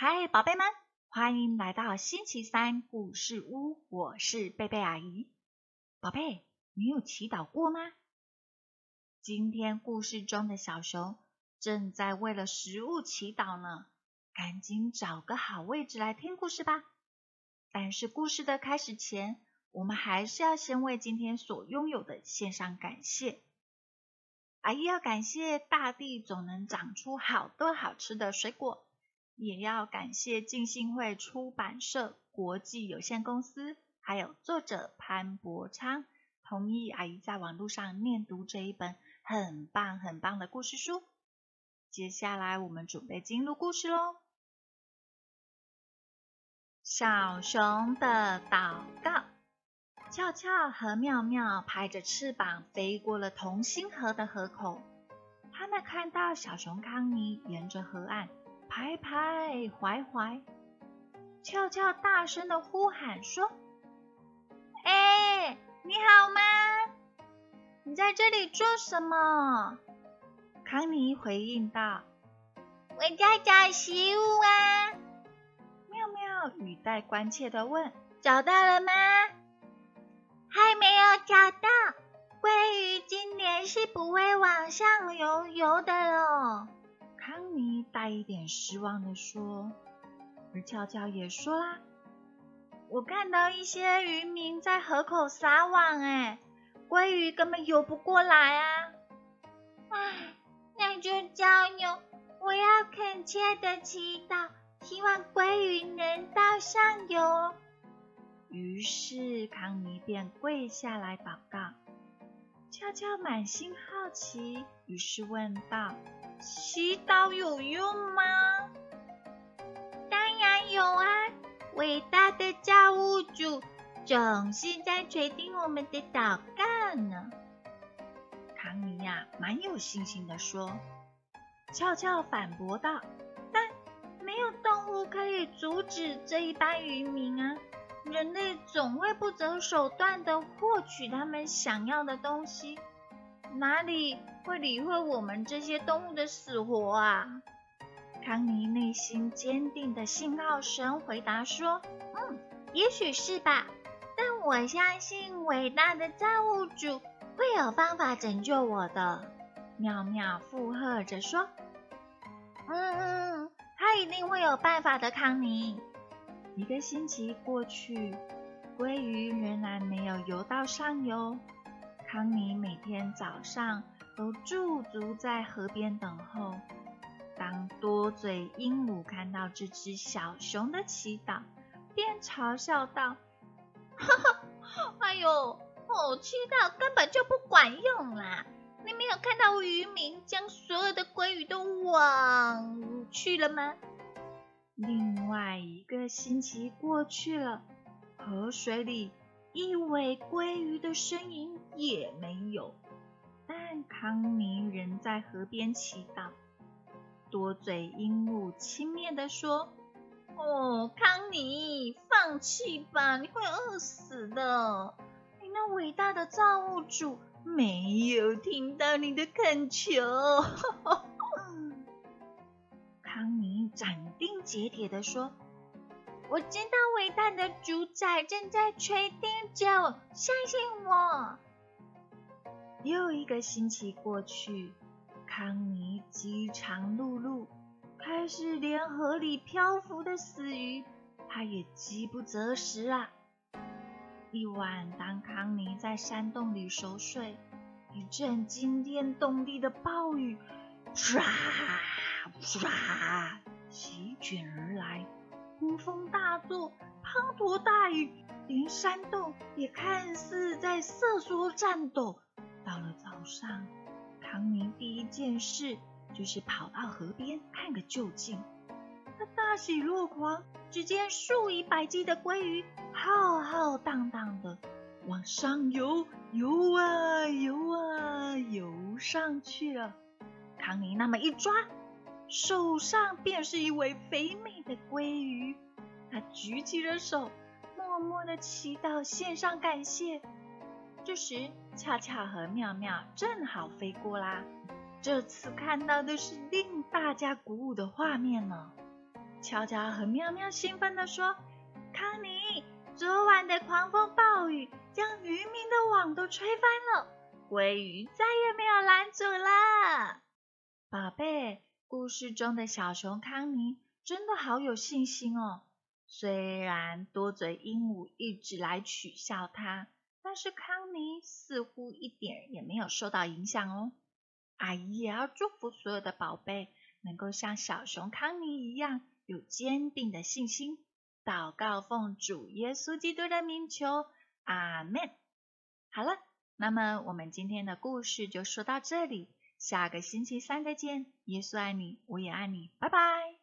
嗨宝贝们，欢迎来到星期三故事屋，我是贝贝阿姨。宝贝，你有祈祷过吗？今天故事中的小熊正在为了食物祈祷呢，赶紧找个好位置来听故事吧。但是故事的开始前，我们还是要先为今天所拥有的献上感谢。阿姨要感谢大地总能长出好多好吃的水果，也要感谢浸信会出版社国际有限公司，还有作者潘伯昌同意阿姨在网络上念读这一本很棒很棒的故事书。接下来我们准备进入故事喽。小熊的祷告。俏俏和妙妙拍着翅膀飞过了同心河的河口。他们看到小熊康妮沿着河岸徘徊徘徊。俏俏大声的呼喊说：“哎，你好吗？你在这里做什么？”康妮回应道：“我在找食物啊。”妙妙语带关切的问：“找到了吗？”还没有找到，鲑鱼今年是不会往上游游的喽。康妮带一点失望的说，而俏俏也说啦：“我看到一些渔民在河口撒网，哎，鲑鱼根本游不过来啊！唉，那就加油我要恳切的祈祷，希望鲑鱼能到上游。”于是康妮便跪下来祷告。悄悄满心好奇，于是问道：“祈祷有用吗？”“当然有啊！伟大的造物主总是在垂听我们的祷告呢。”唐尼呀，蛮有信心的说。悄悄反驳道：“但没有动物可以阻止这一班渔民啊！”人类总会不择手段的获取他们想要的东西，哪里会理会我们这些动物的死活啊？康妮内心坚定的信号声回答说：“嗯，也许是吧，但我相信伟大的造物主会有方法拯救我的。”妙妙附和着说：“嗯嗯，他一定会有办法的，康妮。”一个星期过去，鲑鱼仍然没有游到上游。康妮每天早上都驻足在河边等候。当多嘴鹦鹉看到这只小熊的祈祷，便嘲笑道：“ 哈哈，哎呦，哦，祈祷根本就不管用啦！你没有看到渔民将所有的鲑鱼都网去了吗？”另外一个星期过去了，河水里一尾鲑鱼的身影也没有。但康妮仍在河边祈祷。多嘴鹦鹉轻蔑地说：“哦，康妮，放弃吧，你会饿死的。你那伟大的造物主没有听到你的恳求。”斩钉截铁地说：“我知道伟大的主宰正在垂听着，相信我。”又一个星期过去，康妮饥肠辘辘，开始连河里漂浮的死鱼，他也饥不择食啊！一晚，当康妮在山洞里熟睡，一阵惊天动地的暴雨，唰！唰，席卷而来，呼风大作，滂沱大雨，连山洞也看似在瑟缩颤抖。到了早上，康妮第一件事就是跑到河边看个究竟。他大喜若狂，只见数以百计的鲑鱼浩浩荡荡的往上游，游啊游啊游上去了。康妮那么一抓。手上便是一尾肥美的鲑鱼，他举起了手，默默的祈祷，献上感谢。这时，恰恰和妙妙正好飞过啦。这次看到的是令大家鼓舞的画面呢。巧巧和妙妙兴奋地说：“康妮，昨晚的狂风暴雨将渔民的网都吹翻了，鲑鱼再也没有拦阻了。”宝贝，故事中的小熊康妮真的好有信心哦。虽然多嘴鹦鹉一直来取笑他，但是康妮似乎一点也没有受到影响哦。阿姨也要祝福所有的宝贝能够像小熊康妮一样。有坚定的信心，祷告奉主耶稣基督的名求，阿门。好了，那么我们今天的故事就说到这里，下个星期三再见。耶稣爱你，我也爱你，拜拜。